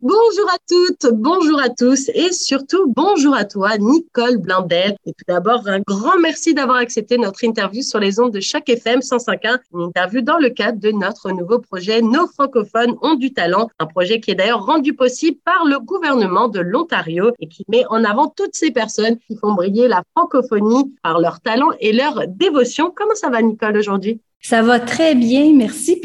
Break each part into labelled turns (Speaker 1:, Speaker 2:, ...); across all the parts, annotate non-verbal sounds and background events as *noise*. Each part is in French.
Speaker 1: Bonjour à toutes, bonjour à tous et surtout bonjour à toi, Nicole Blindel. Et tout d'abord, un grand merci d'avoir accepté notre interview sur les ondes de chaque FM 105.1, une interview dans le cadre de notre nouveau projet Nos francophones ont du talent, un projet qui est d'ailleurs rendu possible par le gouvernement de l'Ontario et qui met en avant toutes ces personnes qui font briller la francophonie par leur talent et leur dévotion. Comment ça va, Nicole, aujourd'hui?
Speaker 2: Ça va très bien, merci.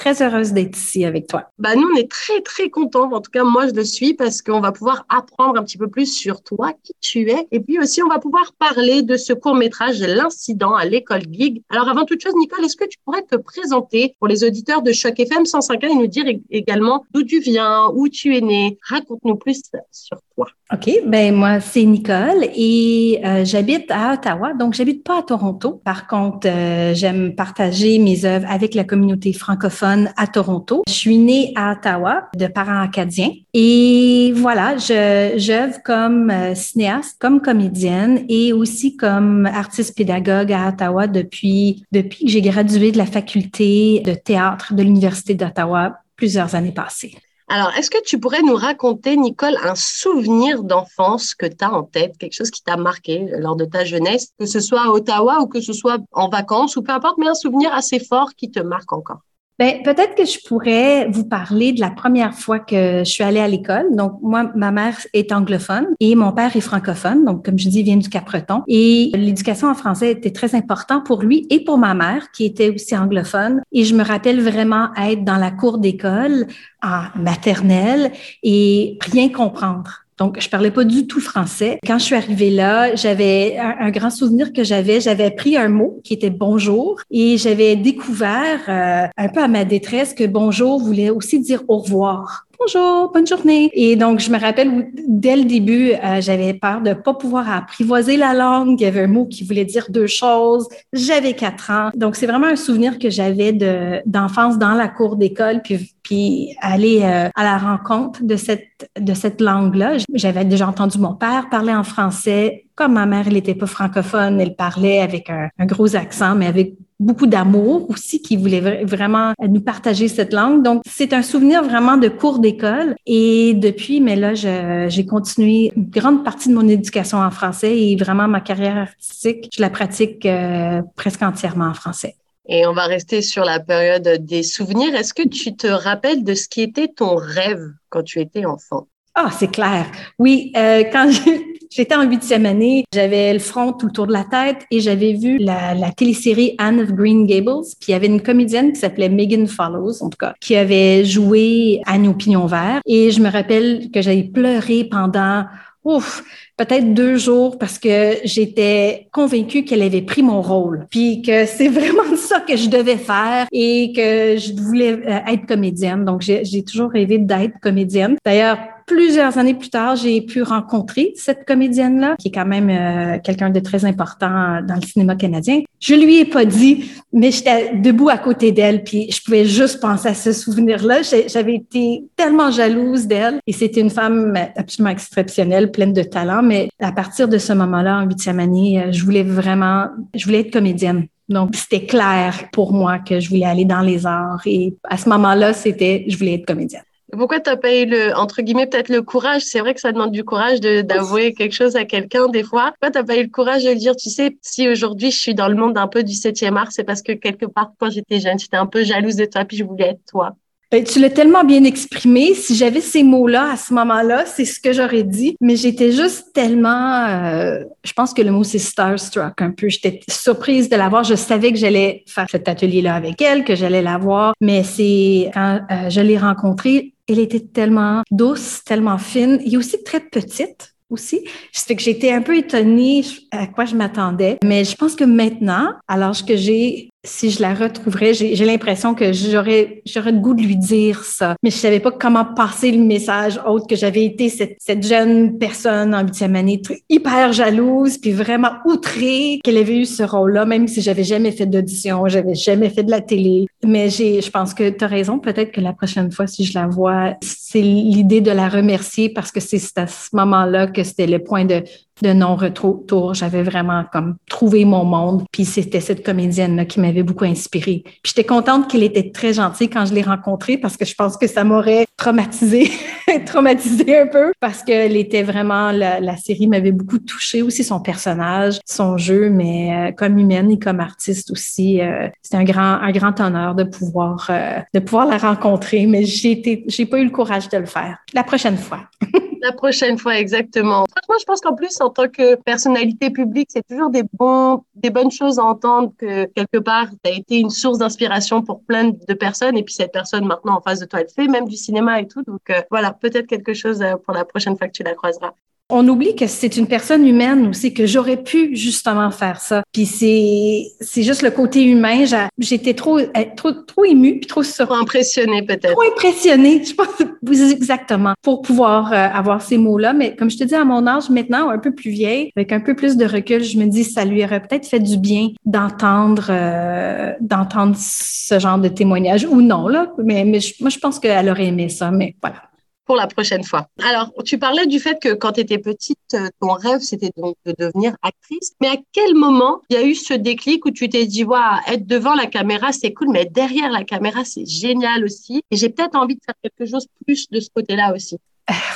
Speaker 2: Très heureuse d'être ici avec toi.
Speaker 1: Bah, nous, on est très, très contents. En tout cas, moi, je le suis parce qu'on va pouvoir apprendre un petit peu plus sur toi, qui tu es. Et puis aussi, on va pouvoir parler de ce court-métrage, L'incident à l'école Gig. Alors, avant toute chose, Nicole, est-ce que tu pourrais te présenter pour les auditeurs de Choc FM 105 et nous dire également d'où tu viens, où tu es né? Raconte-nous plus sur toi.
Speaker 2: OK. Ben, moi, c'est Nicole et euh, j'habite à Ottawa. Donc, j'habite pas à Toronto. Par contre, euh, j'aime partager mes œuvres avec la communauté francophone à Toronto. Je suis née à Ottawa de parents acadiens et voilà, j'œuvre comme euh, cinéaste, comme comédienne et aussi comme artiste pédagogue à Ottawa depuis depuis que j'ai gradué de la faculté de théâtre de l'Université d'Ottawa plusieurs années passées.
Speaker 1: Alors, est-ce que tu pourrais nous raconter, Nicole, un souvenir d'enfance que tu as en tête, quelque chose qui t'a marqué lors de ta jeunesse, que ce soit à Ottawa ou que ce soit en vacances ou peu importe, mais un souvenir assez fort qui te marque encore?
Speaker 2: Ben, peut-être que je pourrais vous parler de la première fois que je suis allée à l'école. Donc, moi, ma mère est anglophone et mon père est francophone. Donc, comme je dis, il vient du Capreton. Et l'éducation en français était très important pour lui et pour ma mère, qui était aussi anglophone. Et je me rappelle vraiment être dans la cour d'école en maternelle et rien comprendre. Donc, je parlais pas du tout français. Quand je suis arrivée là, j'avais un, grand souvenir que j'avais. J'avais pris un mot qui était bonjour et j'avais découvert euh, un peu à ma détresse que bonjour voulait aussi dire au revoir bonjour, bonne journée. Et donc, je me rappelle dès le début, euh, j'avais peur de pas pouvoir apprivoiser la langue. Il y avait un mot qui voulait dire deux choses. J'avais quatre ans. Donc, c'est vraiment un souvenir que j'avais de, d'enfance dans la cour d'école, puis, puis aller euh, à la rencontre de cette, de cette langue-là. J'avais déjà entendu mon père parler en français. Comme ma mère, elle n'était pas francophone, elle parlait avec un gros accent, mais avec beaucoup d'amour aussi, qui voulait vraiment nous partager cette langue. Donc, c'est un souvenir vraiment de cours d'école. Et depuis, mais là, j'ai continué une grande partie de mon éducation en français et vraiment ma carrière artistique, je la pratique euh, presque entièrement en français.
Speaker 1: Et on va rester sur la période des souvenirs. Est-ce que tu te rappelles de ce qui était ton rêve quand tu étais enfant?
Speaker 2: Ah, c'est clair. Oui, euh, quand *laughs* j'étais en huitième année, j'avais le front tout autour de la tête et j'avais vu la, la télésérie Anne of Green Gables. Puis il y avait une comédienne qui s'appelait Megan Follows, en tout cas, qui avait joué Anne au pignon vert. Et je me rappelle que j'avais pleuré pendant ouf, peut-être deux jours parce que j'étais convaincue qu'elle avait pris mon rôle, puis que c'est *laughs* vraiment ça que je devais faire et que je voulais euh, être comédienne. Donc, j'ai toujours rêvé d'être comédienne. D'ailleurs, plusieurs années plus tard, j'ai pu rencontrer cette comédienne-là, qui est quand même euh, quelqu'un de très important dans le cinéma canadien. Je lui ai pas dit, mais j'étais debout à côté d'elle, puis je pouvais juste penser à ce souvenir-là. J'avais été tellement jalouse d'elle, et c'était une femme absolument exceptionnelle, pleine de talent. Mais à partir de ce moment-là, en huitième année, euh, je voulais vraiment, je voulais être comédienne. Donc, c'était clair pour moi que je voulais aller dans les arts. Et à ce moment-là, c'était, je voulais être comédienne.
Speaker 1: Pourquoi tu n'as pas eu le, entre guillemets, peut-être le courage, c'est vrai que ça demande du courage d'avouer *laughs* quelque chose à quelqu'un des fois. Pourquoi tu n'as pas eu le courage de le dire, tu sais, si aujourd'hui je suis dans le monde un peu du 7e art, c'est parce que quelque part, quand j'étais jeune, j'étais un peu jalouse de toi, puis je voulais être toi?
Speaker 2: Ben, tu l'as tellement bien exprimé. Si j'avais ces mots-là à ce moment-là, c'est ce que j'aurais dit. Mais j'étais juste tellement, euh, je pense que le mot c'est starstruck un peu. J'étais surprise de l'avoir. Je savais que j'allais faire cet atelier-là avec elle, que j'allais la voir. Mais c'est quand euh, je l'ai rencontrée, elle était tellement douce, tellement fine et aussi très petite aussi. Je fait que j'étais un peu étonnée à quoi je m'attendais. Mais je pense que maintenant, à l'âge que j'ai, si je la retrouverais, j'ai l'impression que j'aurais j'aurais le goût de lui dire ça. Mais je savais pas comment passer le message autre que j'avais été cette, jeune personne en huitième année hyper jalouse puis vraiment outrée qu'elle avait eu ce rôle-là, même si j'avais jamais fait d'audition, j'avais jamais fait de la télé. Mais j'ai, je pense que tu as raison. Peut-être que la prochaine fois, si je la vois, c'est l'idée de la remercier parce que c'est à ce moment-là que c'était le point de de non-retour. J'avais vraiment comme trouvé mon monde. Puis c'était cette comédienne-là qui m'avait beaucoup inspirée. Puis j'étais contente qu'elle était très gentille quand je l'ai rencontrée parce que je pense que ça m'aurait traumatisée, *laughs* traumatisée un peu parce qu'elle était vraiment, la, série m'avait beaucoup touchée aussi, son personnage, son jeu, mais euh, comme humaine et comme artiste aussi, euh, c'était un grand, un grand honneur de pouvoir, euh, de pouvoir la rencontrer, mais j'ai été, j'ai pas eu le courage de le faire. La prochaine fois. *laughs*
Speaker 1: la prochaine fois, exactement. Franchement, je pense qu'en plus, tant que personnalité publique, c'est toujours des bonnes choses à entendre que quelque part, tu as été une source d'inspiration pour plein de personnes et puis cette personne maintenant en face de toi, elle fait même du cinéma et tout. Donc euh, voilà, peut-être quelque chose euh, pour la prochaine fois que tu la croiseras
Speaker 2: on oublie que c'est une personne humaine aussi, que j'aurais pu justement faire ça. Puis c'est, c'est juste le côté humain. J'étais trop, eh, trop, trop émue, puis trop
Speaker 1: Trop impressionnée peut-être.
Speaker 2: Trop impressionnée, je pense exactement, pour pouvoir euh, avoir ces mots-là. Mais comme je te dis, à mon âge maintenant, un peu plus vieille, avec un peu plus de recul, je me dis, ça lui aurait peut-être fait du bien d'entendre, euh, d'entendre ce genre de témoignage ou non là. Mais, mais moi, je pense qu'elle aurait aimé ça. Mais voilà
Speaker 1: pour la prochaine fois. Alors, tu parlais du fait que quand tu étais petite, euh, ton rêve, c'était donc de devenir actrice. Mais à quel moment il y a eu ce déclic où tu t'es dit, waouh, être devant la caméra, c'est cool, mais derrière la caméra, c'est génial aussi. Et j'ai peut-être envie de faire quelque chose plus de ce côté-là aussi.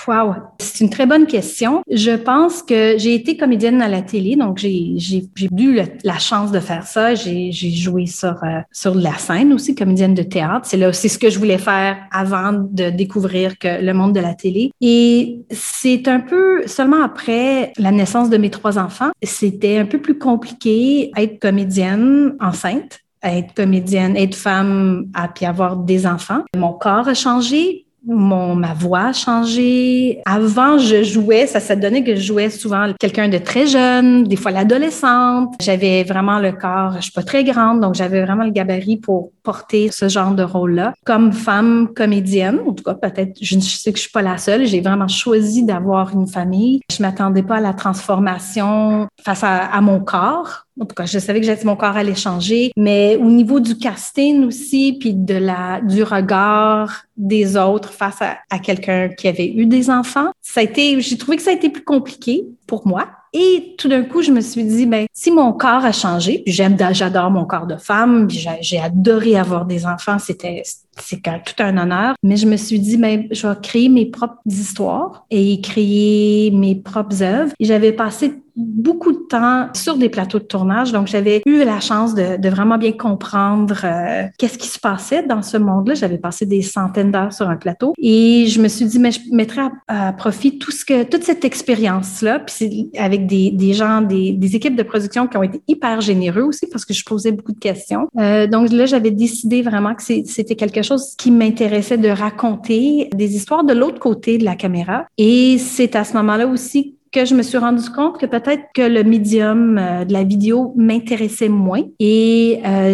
Speaker 2: Wow, c'est une très bonne question. Je pense que j'ai été comédienne à la télé, donc j'ai eu la chance de faire ça. J'ai joué sur euh, sur la scène aussi, comédienne de théâtre. C'est là aussi ce que je voulais faire avant de découvrir que le monde de la télé. Et c'est un peu seulement après la naissance de mes trois enfants, c'était un peu plus compliqué être comédienne enceinte être comédienne, être femme, à puis avoir des enfants. Mon corps a changé, mon ma voix a changé. Avant, je jouais, ça s'est donné que je jouais souvent quelqu'un de très jeune, des fois l'adolescente. J'avais vraiment le corps, je suis pas très grande, donc j'avais vraiment le gabarit pour porter ce genre de rôle-là. Comme femme comédienne, en tout cas peut-être, je, sais que je suis pas la seule. J'ai vraiment choisi d'avoir une famille. Je m'attendais pas à la transformation face à mon corps en tout cas, je savais que mon corps allait changer, mais au niveau du casting aussi, puis de la du regard des autres face à, à quelqu'un qui avait eu des enfants, ça a été, j'ai trouvé que ça a été plus compliqué pour moi. Et tout d'un coup, je me suis dit, ben, si mon corps a changé, puis j'aime, j'adore mon corps de femme, puis j'ai adoré avoir des enfants, c'était, c'est tout un honneur. Mais je me suis dit, ben, je vais créer mes propres histoires et créer mes propres œuvres. Et j'avais passé beaucoup de temps sur des plateaux de tournage, donc j'avais eu la chance de, de vraiment bien comprendre euh, qu'est-ce qui se passait dans ce monde-là. J'avais passé des centaines d'heures sur un plateau et je me suis dit, mais je mettrais à, profit tout ce que, toute cette expérience-là, puis avec des, des gens, des, des, équipes de production qui ont été hyper généreux aussi parce que je posais beaucoup de questions. Euh, donc là, j'avais décidé vraiment que c'était quelque chose qui m'intéressait de raconter des histoires de l'autre côté de la caméra. Et c'est à ce moment-là aussi que je me suis rendu compte que peut-être que le médium euh, de la vidéo m'intéressait moins et euh,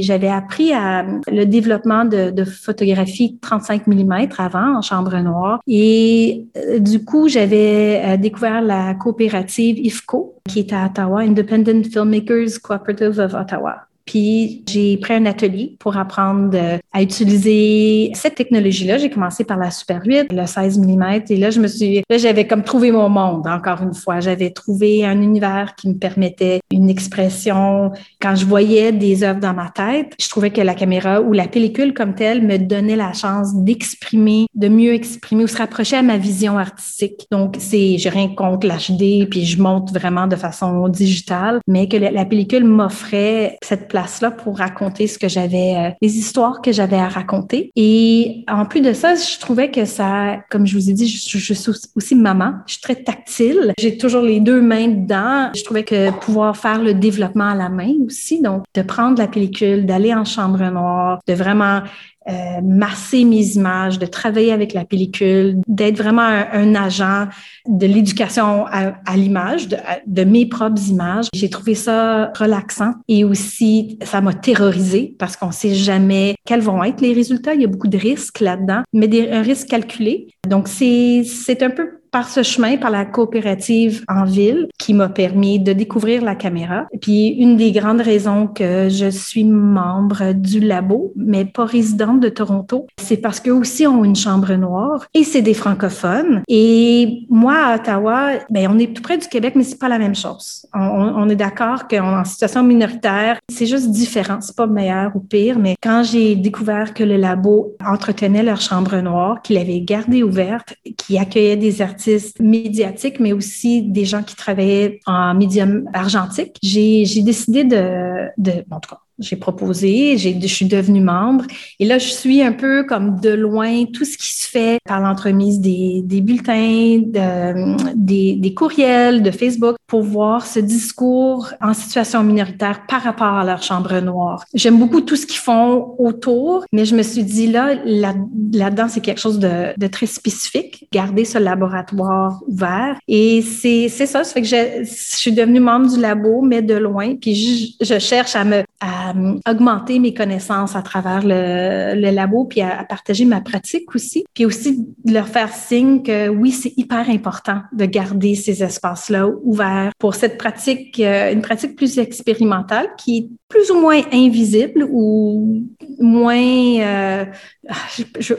Speaker 2: j'avais appris à le développement de, de, photographie 35 mm avant en chambre noire et euh, du coup j'avais découvert la coopérative IFCO qui est à Ottawa, Independent Filmmakers Cooperative of Ottawa. Puis j'ai pris un atelier pour apprendre à utiliser cette technologie-là. J'ai commencé par la Super 8, le 16 mm, et là je me suis, là j'avais comme trouvé mon monde encore une fois. J'avais trouvé un univers qui me permettait une expression. Quand je voyais des œuvres dans ma tête, je trouvais que la caméra ou la pellicule comme telle me donnait la chance d'exprimer, de mieux exprimer ou se rapprocher à ma vision artistique. Donc c'est, j'ai rien contre l'HD, puis je monte vraiment de façon digitale, mais que la pellicule m'offrait cette place là pour raconter ce que j'avais, euh, les histoires que j'avais à raconter. Et en plus de ça, je trouvais que ça, comme je vous ai dit, je suis aussi maman. Je suis très tactile. J'ai toujours les deux mains dedans. Je trouvais que pouvoir faire le développement à la main aussi, donc de prendre la pellicule, d'aller en chambre noire, de vraiment euh, masser mes images, de travailler avec la pellicule, d'être vraiment un, agent de l'éducation à, l'image, de, mes propres images. J'ai trouvé ça relaxant et aussi ça m'a terrorisé parce qu'on sait jamais quels vont être les résultats. Il y a beaucoup de risques là-dedans, mais des, un risque calculé. Donc c'est un peu par ce chemin, par la coopérative en ville, qui m'a permis de découvrir la caméra. Puis, une des grandes raisons que je suis membre du labo, mais pas résidente de Toronto, c'est parce qu'eux aussi ont une chambre noire et c'est des francophones. Et moi, à Ottawa, ben, on est tout près du Québec, mais c'est pas la même chose. On, on est d'accord qu'en situation minoritaire, c'est juste différent. C'est pas meilleur ou pire, mais quand j'ai découvert que le labo entretenait leur chambre noire, qu'il avait gardée ouverte, qui accueillait des artistes médiatiques, mais aussi des gens qui travaillaient en médium argentique. J'ai décidé de, de, en tout cas, j'ai proposé, je suis devenue membre. Et là, je suis un peu comme de loin tout ce qui se fait par l'entremise des, des bulletins, de, des, des courriels, de Facebook, pour voir ce discours en situation minoritaire par rapport à leur chambre noire. J'aime beaucoup tout ce qu'ils font autour, mais je me suis dit là, là-dedans, c'est quelque chose de, de, très spécifique, garder ce laboratoire ouvert. Et c'est ça, ça fait que je, je, suis devenue membre du labo, mais de loin, puis je, je cherche à me à augmenter mes connaissances à travers le, le labo, puis à, partager ma pratique aussi, puis aussi de leur faire signe que oui, c'est hyper important de garder ces espaces-là ouverts pour cette pratique, euh, une pratique plus expérimentale qui est plus ou moins invisible ou moins, euh,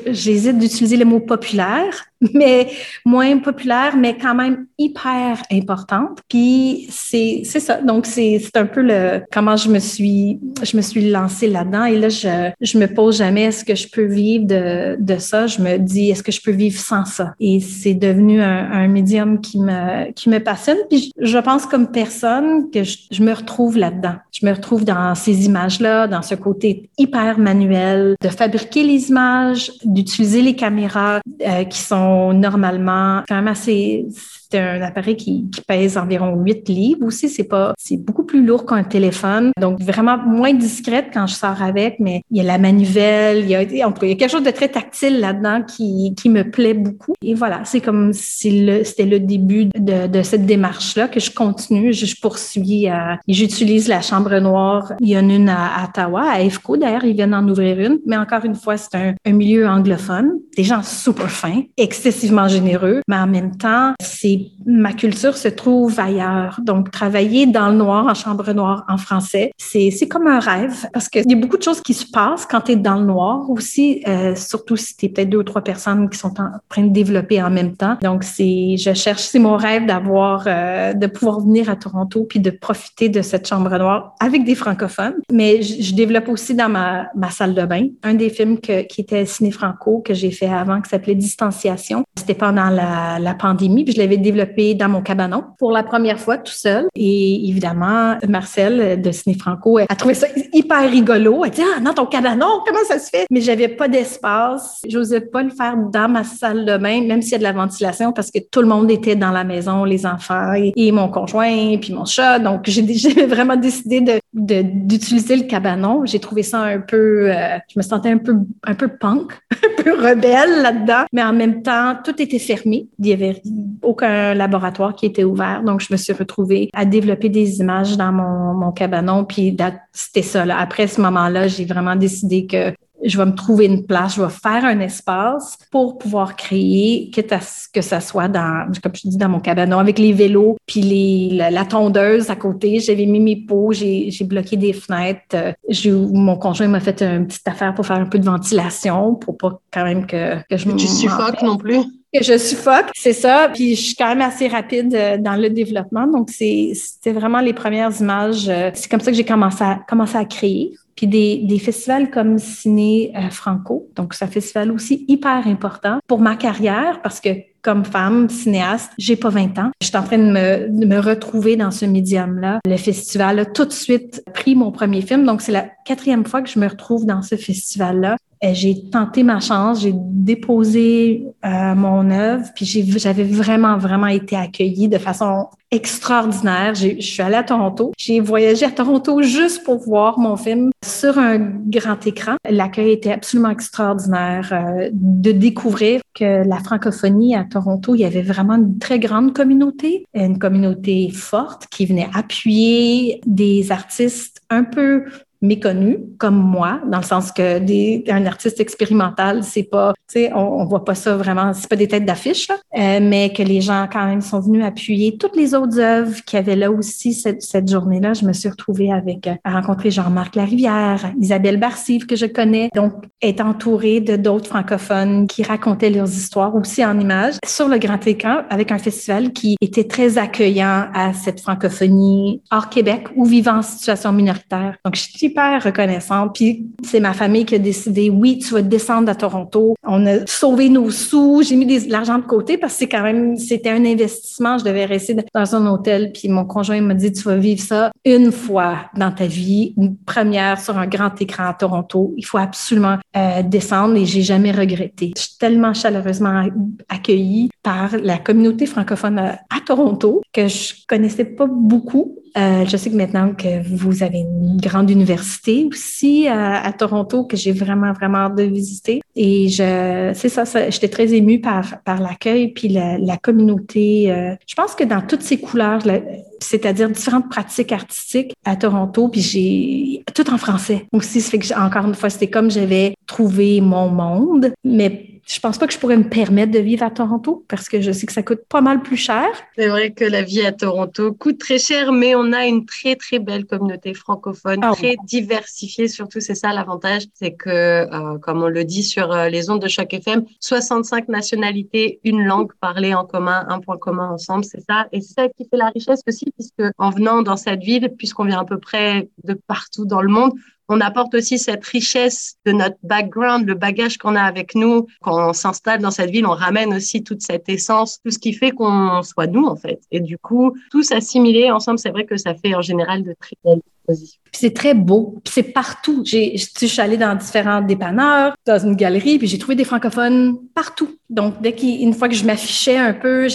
Speaker 2: j'hésite d'utiliser le mot populaire, mais moins populaire, mais quand même hyper importante. Puis c'est ça. Donc c'est un peu le comment je me suis je me suis lancée là-dedans et là je je me pose jamais est-ce que je peux vivre de de ça? Je me dis est-ce que je peux vivre sans ça? Et c'est devenu un, un médium qui me qui me passionne. Puis je, je pense comme personne que je, je me retrouve là-dedans. Je me retrouve dans ces images-là, dans ce côté hyper manuel de fabriquer les images, d'utiliser les caméras euh, qui sont normalement quand même assez c'est un appareil qui, qui, pèse environ 8 livres aussi. C'est pas, c'est beaucoup plus lourd qu'un téléphone. Donc, vraiment moins discrète quand je sors avec, mais il y a la manivelle, il y a, il y a quelque chose de très tactile là-dedans qui, qui me plaît beaucoup. Et voilà, c'est comme si le, c'était le début de, de cette démarche-là que je continue, je, je poursuis à, j'utilise la chambre noire. Il y en a une à, Ottawa, à EFCO d'ailleurs, ils viennent en ouvrir une, mais encore une fois, c'est un, un milieu anglophone, des gens super fins, excessivement généreux, mais en même temps, c'est ma culture se trouve ailleurs. Donc, travailler dans le noir, en chambre noire, en français, c'est, comme un rêve parce qu'il y a beaucoup de choses qui se passent quand tu es dans le noir aussi, euh, surtout si tu es peut-être deux ou trois personnes qui sont en train de développer en même temps. Donc, c'est, je cherche, c'est mon rêve d'avoir, euh, de pouvoir venir à Toronto puis de profiter de cette chambre noire avec des francophones. Mais je, je développe aussi dans ma, ma salle de bain un des films que, qui était ciné-franco que j'ai fait avant qui s'appelait Distanciation. C'était pendant la, la pandémie puis je l'avais dans mon cabanon pour la première fois tout seul. Et évidemment, Marcel de Ciné Franco a trouvé ça hyper rigolo. Elle dit Ah, dans ton cabanon, comment ça se fait? Mais j'avais pas d'espace. J'osais pas le faire dans ma salle de bain, même s'il y a de la ventilation, parce que tout le monde était dans la maison, les enfants et, mon conjoint, puis mon chat. Donc, j'ai *laughs* vraiment décidé de d'utiliser le cabanon. J'ai trouvé ça un peu, euh, je me sentais un peu, un peu punk, *laughs* un peu rebelle là-dedans, mais en même temps, tout était fermé. Il y avait aucun laboratoire qui était ouvert. Donc, je me suis retrouvée à développer des images dans mon, mon cabanon. Puis, c'était ça. Là. Après ce moment-là, j'ai vraiment décidé que je vais me trouver une place, je vais faire un espace pour pouvoir créer, quitte à ce que ça soit dans, comme je dis, dans mon cabanon, avec les vélos, puis les, la, tondeuse à côté. J'avais mis mes pots, j'ai bloqué des fenêtres. Euh, mon conjoint m'a fait une petite affaire pour faire un peu de ventilation, pour pas quand même que, que je
Speaker 1: me... Tu suffoques non plus?
Speaker 2: que je suffoque, c'est ça. Puis je suis quand même assez rapide euh, dans le développement. Donc, c'était vraiment les premières images. Euh, c'est comme ça que j'ai commencé à, commencé à créer. Puis des, festivals comme Ciné euh, Franco, donc c'est un festival aussi hyper important pour ma carrière parce que comme femme cinéaste, j'ai pas 20 ans. Je suis en train de me, retrouver dans ce médium-là. Le festival a tout de suite pris mon premier film, donc c'est la quatrième fois que je me retrouve dans ce festival-là. J'ai tenté ma chance, j'ai déposé euh, mon œuvre, puis j'avais vraiment, vraiment été accueillie de façon extraordinaire. Je suis allée à Toronto. J'ai voyagé à Toronto juste pour voir mon film sur un grand écran. L'accueil était absolument extraordinaire euh, de découvrir que la francophonie à Toronto, il y avait vraiment une très grande communauté, une communauté forte qui venait appuyer des artistes un peu méconnu comme moi, dans le sens que des, un artiste expérimental, c'est pas, tu sais, on, on, voit pas ça vraiment, c'est pas des têtes d'affiche, euh, mais que les gens quand même sont venus appuyer toutes les autres œuvres qui avaient là aussi cette, cette journée-là. Je me suis retrouvée avec, euh, à rencontrer Jean-Marc Larivière, Isabelle Barcive que je connais, donc est entourée de d'autres francophones qui racontaient leurs histoires aussi en images sur le grand écran avec un festival qui était très accueillant à cette francophonie hors Québec ou vivant en situation minoritaire. Donc, je suis super reconnaissante. Puis c'est ma famille qui a décidé, oui, tu vas descendre à Toronto. On a sauvé nos sous. J'ai mis de l'argent de côté parce que c'est quand même, c'était un investissement. Je devais rester dans un hôtel. Puis mon conjoint m'a dit, tu vas vivre ça une fois dans ta vie, une première sur un grand écran à Toronto. Il faut absolument euh, descendre et j'ai jamais regretté. Je suis tellement chaleureusement accueillie par la communauté francophone à, à Toronto que je connaissais pas beaucoup euh, je sais que maintenant que vous avez une grande université aussi à, Toronto que j'ai vraiment, vraiment hâte de visiter. Et je, c'est ça, ça j'étais très émue par, par l'accueil puis la, la communauté. Euh, je pense que dans toutes ces couleurs, c'est-à-dire différentes pratiques artistiques à Toronto, puis j'ai tout en français aussi. Ça fait que encore une fois, c'était comme j'avais trouvé mon monde, mais je pense pas que je pourrais me permettre de vivre à Toronto parce que je sais que ça coûte pas mal plus cher.
Speaker 1: C'est vrai que la vie à Toronto coûte très cher, mais on a une très très belle communauté francophone, ah très diversifiée. Surtout, c'est ça l'avantage, c'est que, euh, comme on le dit sur euh, les ondes de chaque FM, 65 nationalités, une langue parlée en commun, un point commun ensemble, c'est ça. Et c'est ça qui fait la richesse aussi, puisque en venant dans cette ville, puisqu'on vient à peu près de partout dans le monde, on apporte aussi cette richesse de notre background, le bagage qu'on a avec nous. Quand on s'installe dans cette ville, on ramène aussi toute cette essence, tout ce qui fait qu'on soit nous, en fait. Et du coup, tous assimilés ensemble, c'est vrai que ça fait en général de très belles.
Speaker 2: C'est très beau. C'est partout. Je suis allée dans différents dépanneurs, dans une galerie, puis j'ai trouvé des francophones partout. Donc, dès qu'une fois que je m'affichais un peu,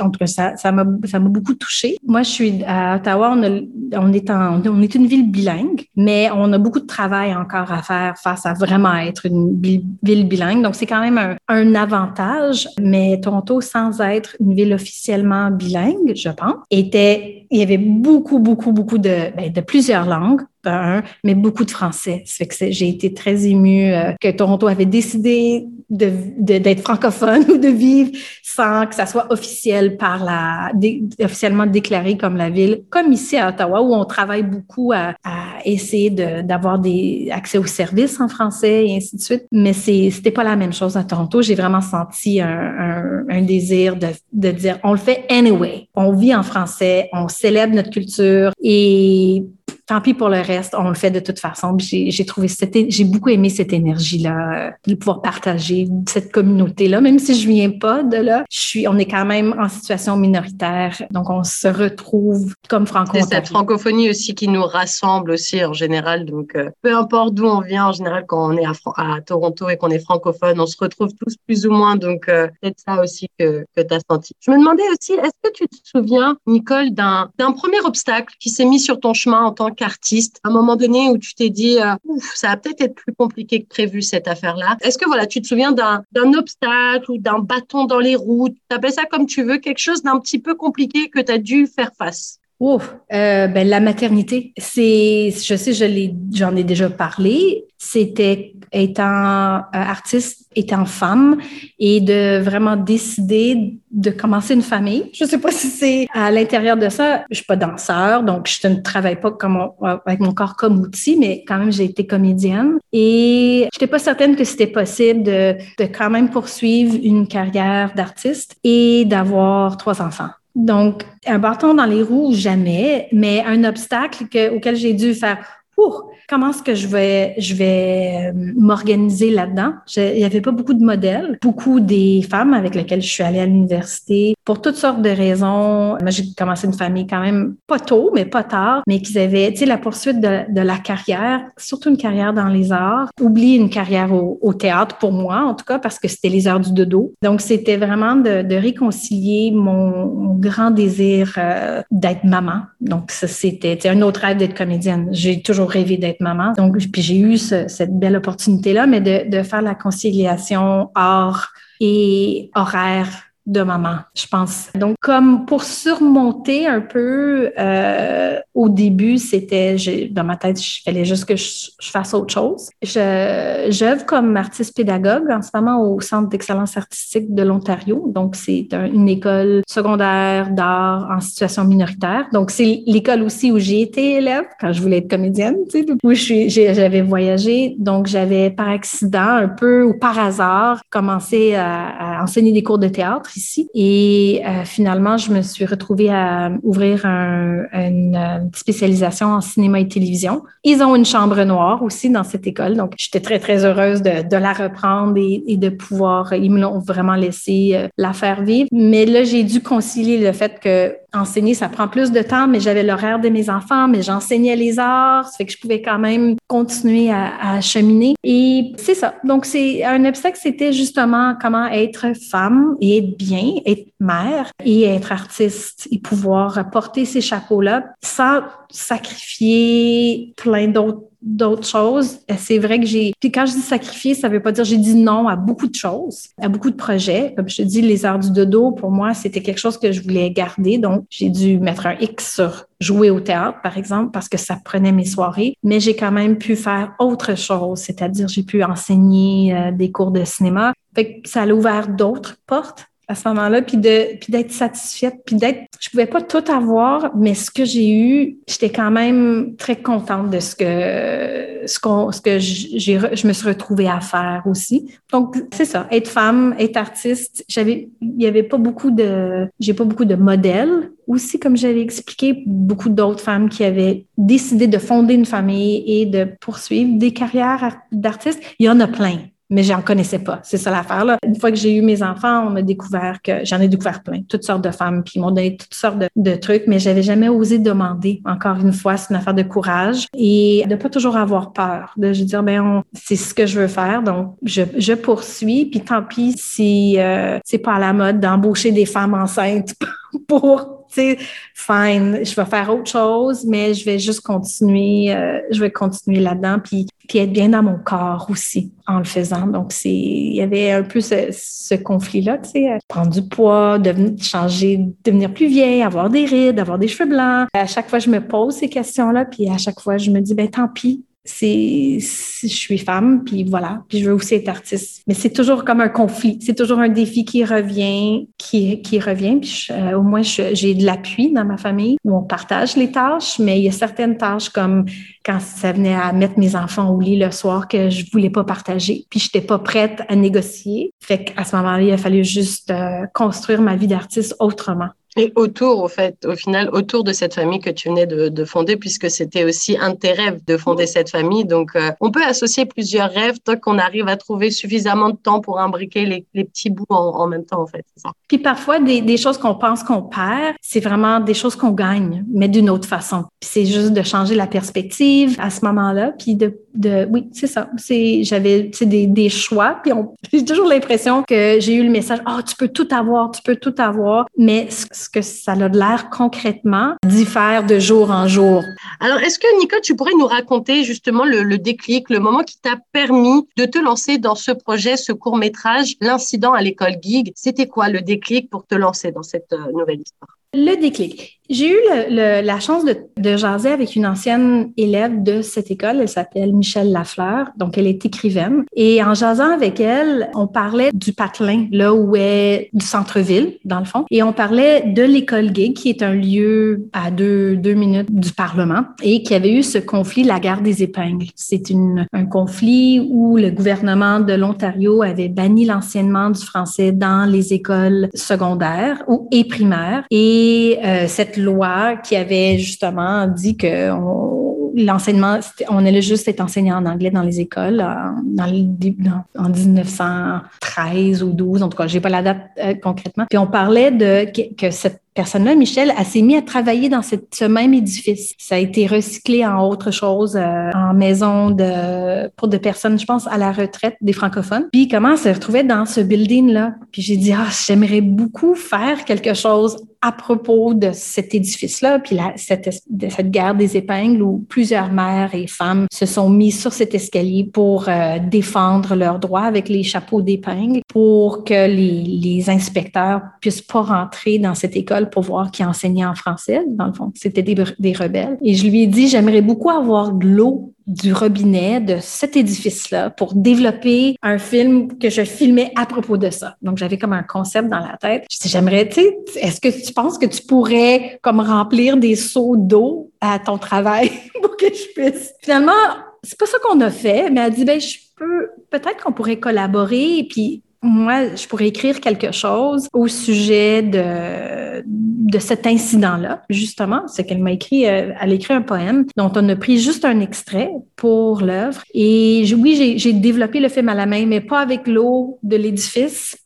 Speaker 2: en tout cas, ça, m'a, ça beaucoup touchée. Moi, je suis à Ottawa. On, on est en, on est une ville bilingue, mais on a beaucoup de travail encore à faire face à vraiment être une ville bilingue. Donc, c'est quand même un, un avantage. Mais Toronto, sans être une ville officiellement bilingue, je pense, était, il y avait beaucoup, beaucoup, beaucoup de, ben, de plusieurs langues mais beaucoup de français. Ça fait que j'ai été très émue euh, que Toronto avait décidé d'être francophone *laughs* ou de vivre sans que ça soit officiel par la, officiellement déclaré comme la ville, comme ici à Ottawa où on travaille beaucoup à, essayer d'avoir des accès aux services en français et ainsi de suite. Mais c'était pas la même chose à Toronto. J'ai vraiment senti un, un, désir de, de dire on le fait anyway. On vit en français, on célèbre notre culture et tant pis pour le reste, on le fait de toute façon. J'ai trouvé j'ai beaucoup aimé cette énergie-là, de pouvoir partager cette communauté-là, même si je viens pas de là. Je suis, on est quand même en situation minoritaire, donc on se retrouve comme franco
Speaker 1: C'est cette francophonie aussi qui nous rassemble aussi en général. Donc, euh, peu importe d'où on vient, en général, quand on est à, Toronto et qu'on est francophone, on se retrouve tous plus ou moins. Donc, euh, c'est ça aussi que, que tu as senti. Je me demandais aussi, est-ce que tu te souviens, Nicole, d'un premier obstacle qui s'est mis sur ton chemin en tant que artiste, à un moment donné où tu t'es dit, euh, ça va peut-être être plus compliqué que prévu cette affaire-là. Est-ce que voilà, tu te souviens d'un obstacle ou d'un bâton dans les roues, tu appelles ça comme tu veux, quelque chose d'un petit peu compliqué que tu as dû faire face
Speaker 2: Ouf, euh, ben, la maternité, c'est, je sais, je l'ai, j'en ai déjà parlé. C'était étant euh, artiste, étant femme, et de vraiment décider de commencer une famille. Je sais pas *laughs* si c'est à l'intérieur de ça. Je suis pas danseur, donc je ne travaille pas comme avec mon corps comme outil, mais quand même j'ai été comédienne. Et j'étais pas certaine que c'était possible de, de quand même poursuivre une carrière d'artiste et d'avoir trois enfants. Donc, un bâton dans les roues, jamais, mais un obstacle auquel j'ai dû faire comment est-ce que je vais, euh, m'organiser là-dedans? Il n'y avait pas beaucoup de modèles. Beaucoup des femmes avec lesquelles je suis allée à l'université, pour toutes sortes de raisons, moi, j'ai commencé une famille quand même pas tôt, mais pas tard, mais qu'ils avaient, tu sais, la poursuite de, la carrière, surtout une carrière dans les arts. Oublie une carrière au, théâtre pour moi, en tout cas, parce que c'était les heures du dodo. Donc, c'était vraiment de, réconcilier mon, mon, grand désir euh, d'être maman. Donc, ça, c'était un autre rêve d'être comédienne. J'ai toujours rêvé d'être maman. Donc, j'ai eu ce, cette belle opportunité-là, mais de, de faire la conciliation art et horaire de maman, je pense. Donc, comme pour surmonter un peu, euh, au début, c'était, dans ma tête, il fallait juste que je, fasse autre chose. Je, j'œuvre comme artiste pédagogue en ce moment au Centre d'excellence artistique de l'Ontario. Donc, c'est une école secondaire d'art en situation minoritaire. Donc, c'est l'école aussi où j'ai été élève quand je voulais être comédienne, tu sais, où je j'avais voyagé. Donc, j'avais par accident, un peu ou par hasard, commencé à, à enseigner des cours de théâtre Et euh, finalement, je me suis retrouvée à ouvrir un, une, euh, spécialisation en cinéma et télévision. Ils ont une chambre noire aussi dans cette école. Donc, j'étais très, très heureuse de, de la reprendre et, et, de pouvoir, ils me l'ont vraiment laissé euh, la faire vivre. Mais là, j'ai dû concilier le fait que enseigner, ça prend plus de temps, mais j'avais l'horaire de mes enfants, mais j'enseignais les arts, ça fait que je pouvais quand même continuer à, à cheminer. Et c'est ça. Donc, c'est un obstacle, c'était justement comment être femme et être bien, être mère et être artiste et pouvoir porter ces chapeaux-là sans sacrifier plein d'autres d'autres choses. C'est vrai que j'ai. Puis quand je dis sacrifier, ça veut pas dire j'ai dit non à beaucoup de choses, à beaucoup de projets. Comme je te dis, les heures du dodo, pour moi, c'était quelque chose que je voulais garder. Donc, j'ai dû mettre un X sur jouer au théâtre, par exemple, parce que ça prenait mes soirées. Mais j'ai quand même pu faire autre chose, c'est-à-dire j'ai pu enseigner euh, des cours de cinéma. Fait que ça a ouvert d'autres portes à ce moment-là, puis de puis d'être satisfaite, puis d'être. Je pouvais pas tout avoir, mais ce que j'ai eu, j'étais quand même très contente de ce que ce qu'on ce que j'ai je me suis retrouvée à faire aussi. Donc c'est ça, être femme, être artiste. J'avais il y avait pas beaucoup de j'ai pas beaucoup de modèles aussi, comme j'avais expliqué, beaucoup d'autres femmes qui avaient décidé de fonder une famille et de poursuivre des carrières d'artistes. Il y en a plein mais j'en connaissais pas. C'est ça l'affaire là. Une fois que j'ai eu mes enfants, on m'a découvert que j'en ai découvert plein, toutes sortes de femmes, puis ils m'ont donné toutes sortes de, trucs, mais j'avais jamais osé demander. Encore une fois, c'est une affaire de courage et de pas toujours avoir peur, de je dire ben c'est ce que je veux faire, donc je, je poursuis, puis tant pis si euh, c'est pas à la mode d'embaucher des femmes enceintes *laughs* *laughs* pour tu sais, fine, je vais faire autre chose, mais je vais juste continuer, euh, je vais continuer là-dedans, puis puis être bien dans mon corps aussi en le faisant. Donc, c'est, il y avait un peu ce, conflit-là, tu sais, prendre du poids, devenir, changer, devenir plus vieille, avoir des rides, avoir des cheveux blancs. À chaque fois, je me pose ces questions-là, puis à chaque fois, je me dis, ben tant pis, c'est je suis femme puis voilà puis je veux aussi être artiste. Mais c'est toujours comme un conflit. C'est toujours un défi qui revient qui qui revient puis euh, au moins j'ai de l'appui dans ma famille où on partage les tâches mais il y a certaines tâches comme quand ça venait à mettre mes enfants au lit le soir que je voulais pas partager puis j'étais pas prête à négocier. Fait qu'à ce moment-là il a fallu juste euh, construire ma vie d'artiste autrement
Speaker 1: et autour, au fait, au final, autour de cette famille que tu venais de, de fonder, puisque c'était aussi un de tes rêves de fonder cette famille. Donc, euh, on peut associer plusieurs rêves tant qu'on arrive à trouver suffisamment de temps pour imbriquer les, les petits bouts en, en, même temps, en fait. Ça.
Speaker 2: Puis parfois, des, des choses qu'on pense qu'on perd, c'est vraiment des choses qu'on gagne, mais d'une autre façon. Puis c'est juste de changer la perspective à ce moment-là, puis de, de oui, c'est ça. C'est, j'avais, des, des choix, puis *laughs* j'ai toujours l'impression que j'ai eu le message, oh, tu peux tout avoir, tu peux tout avoir, mais ce que ça a de l'air concrètement diffère de jour en jour.
Speaker 1: Alors, est-ce que, Nicole, tu pourrais nous raconter justement le, le déclic, le moment qui t'a permis de te lancer dans ce projet, ce court-métrage, l'incident à l'école Gig? C'était quoi le déclic pour te lancer dans cette euh, nouvelle histoire?
Speaker 2: Le déclic. J'ai eu le, le, la chance de, de, jaser avec une ancienne élève de cette école. Elle s'appelle Michelle Lafleur. Donc, elle est écrivaine. Et en jasant avec elle, on parlait du patelin, là où est du centre-ville, dans le fond. Et on parlait de l'école gay, qui est un lieu à deux, deux minutes du Parlement et qui avait eu ce conflit, la guerre des épingles. C'est un conflit où le gouvernement de l'Ontario avait banni l'enseignement du français dans les écoles secondaires ou, et primaires. Et euh, cette loi qui avait justement dit que l'enseignement, on allait juste être enseigné en anglais dans les écoles en 1913 ou 12, en tout cas, j'ai pas la date euh, concrètement. Puis on parlait de que, cette personne-là, Michel, elle s'est mise à travailler dans ce même édifice. Ça a été recyclé en autre chose, euh, en maison de pour des personnes, je pense, à la retraite des francophones. Puis comment elle se retrouvait dans ce building-là? Puis j'ai dit, ah, j'aimerais beaucoup faire quelque chose à propos de cet édifice-là, puis la, cette, de cette guerre des épingles où plusieurs mères et femmes se sont mises sur cet escalier pour euh, défendre leurs droits avec les chapeaux d'épingles, pour que les, les, inspecteurs puissent pas rentrer dans cette école pour voir qui enseignait en français. Dans le fond, c'était des, rebelles. Et je lui ai dit, j'aimerais beaucoup avoir de l'eau du robinet de cet édifice-là pour développer un film que je filmais à propos de ça. Donc, j'avais comme un concept dans la tête. Je j'aimerais, tu sais, est-ce que tu penses que tu pourrais comme remplir des seaux d'eau à ton travail *laughs* pour que je puisse? Finalement, c'est pas ça qu'on a fait, mais elle dit, ben, je peux, peut-être qu'on pourrait collaborer et puis moi, je pourrais écrire quelque chose au sujet de, de cet incident-là, justement. C'est qu'elle m'a écrit, euh, elle a écrit un poème dont on a pris juste un extrait pour l'œuvre. Et oui, j'ai développé le film à la main, mais pas avec l'eau de l'édifice.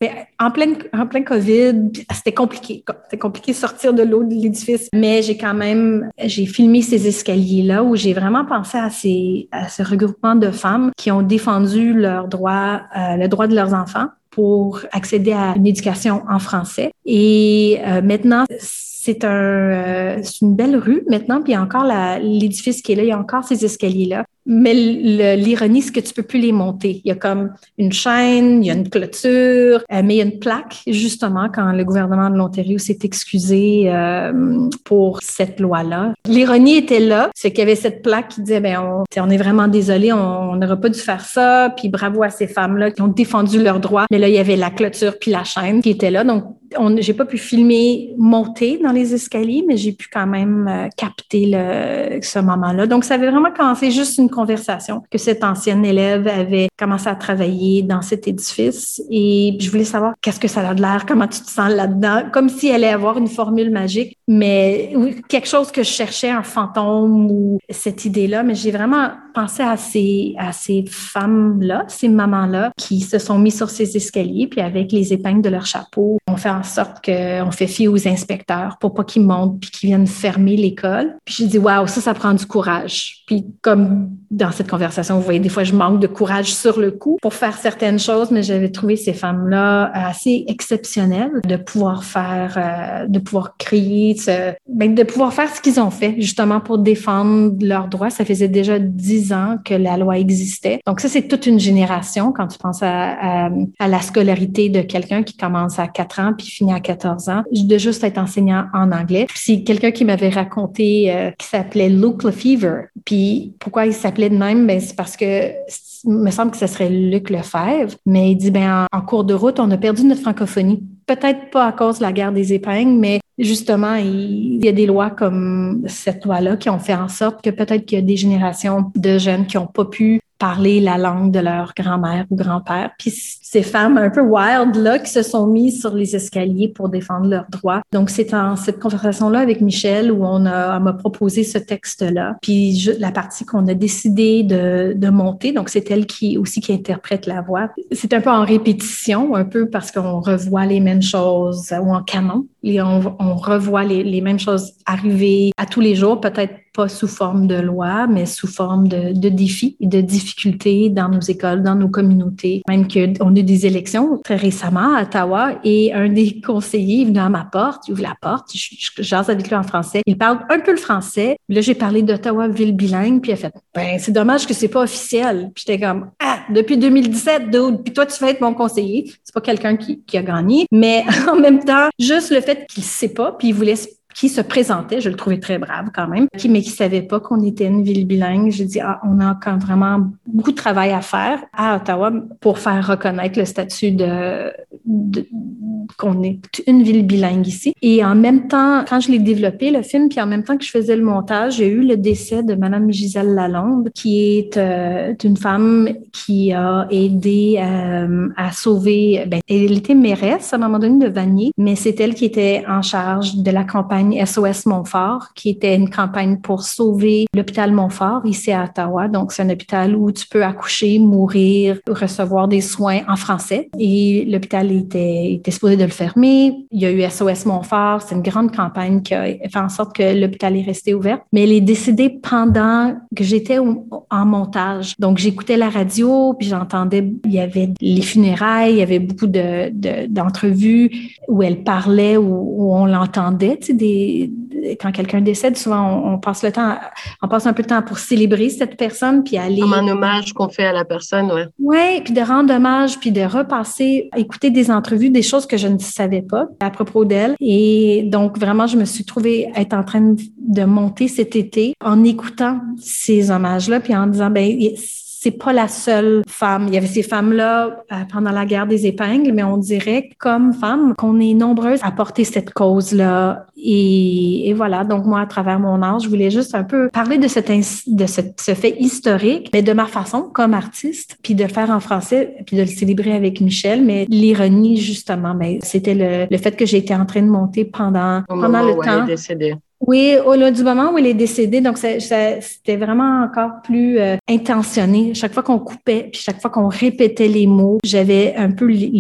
Speaker 2: En plein, en plein COVID, c'était compliqué. C'était compliqué de sortir de l'eau de l'édifice. Mais j'ai quand même, j'ai filmé ces escaliers-là où j'ai vraiment pensé à ces, à ce regroupement de femmes qui ont défendu leurs droits, euh, le droit de leurs enfants pour accéder à une éducation en français. Et euh, maintenant, c'est un, euh, une belle rue maintenant, puis il y a encore l'édifice qui est là, il y a encore ces escaliers-là. Mais l'ironie, c'est que tu peux plus les monter. Il y a comme une chaîne, il y a une clôture, euh, mais il y a une plaque, justement, quand le gouvernement de l'Ontario s'est excusé euh, pour cette loi-là. L'ironie était là, c'est qu'il y avait cette plaque qui disait, ben, on, on est vraiment désolé, on n'aurait pas dû faire ça, puis bravo à ces femmes-là qui ont défendu leurs droits. Mais là, il y avait la clôture puis la chaîne qui était là. Donc, j'ai pas pu filmer monter dans les escaliers, mais j'ai pu quand même euh, capter le, ce moment-là. Donc, ça avait vraiment commencé juste une que cette ancienne élève avait commencé à travailler dans cet édifice. Et je voulais savoir qu'est-ce que ça a de l'air, comment tu te sens là-dedans, comme si elle allait avoir une formule magique, mais quelque chose que je cherchais, un fantôme ou cette idée-là, mais j'ai vraiment pensé à ces, à ces femmes-là, ces mamans-là qui se sont mis sur ces escaliers, puis avec les épingles de leur chapeau, on fait en sorte qu'on fait fi aux inspecteurs pour pas qu'ils montent puis qu'ils viennent fermer l'école. Puis j'ai dit, waouh, ça, ça prend du courage. Puis comme dans cette conversation, vous voyez, des fois, je manque de courage sur le coup pour faire certaines choses, mais j'avais trouvé ces femmes-là assez exceptionnelles de pouvoir faire, euh, de pouvoir crier, ben, de pouvoir faire ce qu'ils ont fait justement pour défendre leurs droits. Ça faisait déjà dix ans que la loi existait. Donc ça, c'est toute une génération quand tu penses à, la scolarité de quelqu'un qui commence à 4 ans puis finit à 14 ans, de juste être enseignant en anglais. C'est quelqu'un qui m'avait raconté euh, qui s'appelait Luke Lefevre. Puis pourquoi il s'appelait de même? Ben, c'est parce que il me semble que ce serait Luc Lefebvre, mais il dit, ben, en, cours de route, on a perdu notre francophonie. Peut-être pas à cause de la guerre des épingles, mais justement, il, y a des lois comme cette loi-là qui ont fait en sorte que peut-être qu'il y a des générations de jeunes qui n'ont pas pu parler la langue de leur grand-mère ou grand-père. Puis ces femmes un peu wild là qui se sont mises sur les escaliers pour défendre leurs droits. Donc c'est en cette conversation là avec Michel où on a m'a proposé ce texte là. Puis je, la partie qu'on a décidé de, de monter, donc c'est elle qui aussi qui interprète la voix. C'est un peu en répétition, un peu parce qu'on revoit les mêmes choses ou en canon et on, on revoit les, les mêmes choses arriver à tous les jours, peut-être pas sous forme de loi, mais sous forme de, de défis et de difficultés dans nos écoles, dans nos communautés. Même qu'on a eu des élections très récemment à Ottawa et un des conseillers venu à ma porte, il ouvre la porte, je, jase avec lui en français. Il parle un peu le français. Là, j'ai parlé d'Ottawa ville bilingue, puis il a fait ben c'est dommage que c'est pas officiel. Puis j'étais comme ah depuis 2017, dude. Puis toi tu vas être mon conseiller. C'est pas quelqu'un qui, qui a gagné, mais *laughs* en même temps juste le fait qu'il sait pas, puis il voulait qui se présentait, je le trouvais très brave quand même, qui, mais qui savait pas qu'on était une ville bilingue. J'ai dit, ah, on a encore vraiment beaucoup de travail à faire à Ottawa pour faire reconnaître le statut de, qu'on est une ville bilingue ici. Et en même temps, quand je l'ai développé, le film, puis en même temps que je faisais le montage, j'ai eu le décès de Madame Gisèle Lalonde, qui est euh, une femme qui a aidé euh, à sauver, ben, elle était mairesse à un moment donné de Vanier, mais c'est elle qui était en charge de la campagne SOS Montfort, qui était une campagne pour sauver l'hôpital Montfort ici à Ottawa. Donc, c'est un hôpital où tu peux accoucher, mourir, recevoir des soins en français. Et l'hôpital était, était supposé de le fermer. Il y a eu SOS Montfort. C'est une grande campagne qui a fait en sorte que l'hôpital est resté ouvert. Mais elle est décédée pendant que j'étais en montage. Donc, j'écoutais la radio, puis j'entendais, il y avait les funérailles, il y avait beaucoup de, d'entrevues où elle parlait, où, où on l'entendait, tu sais, des, quand quelqu'un décède, souvent on, passe le temps, on passe un peu de temps pour célébrer cette personne, puis aller.
Speaker 1: Comme un hommage qu'on fait à la personne, ouais.
Speaker 2: Ouais, puis de rendre hommage, puis de repasser, écouter des entrevues, des choses que je ne savais pas à propos d'elle. Et donc vraiment, je me suis trouvée être en train de monter cet été en écoutant ces hommages-là, puis en disant ben c'est pas la seule femme. Il y avait ces femmes-là euh, pendant la guerre des épingles, mais on dirait comme femme qu'on est nombreuses à porter cette cause-là. Et, voilà, donc moi, à travers mon art, je voulais juste un peu parler de, cette, de ce, fait historique, mais de ma façon comme artiste, puis de le faire en français, puis de le célébrer avec Michel. Mais l'ironie, justement, ben, c'était le, le, fait que j'étais en train de monter pendant, pendant le temps. Oui, au du moment où il est décédé, donc c'était vraiment encore plus euh, intentionné. Chaque fois qu'on coupait, puis chaque fois qu'on répétait les mots, j'avais un peu les,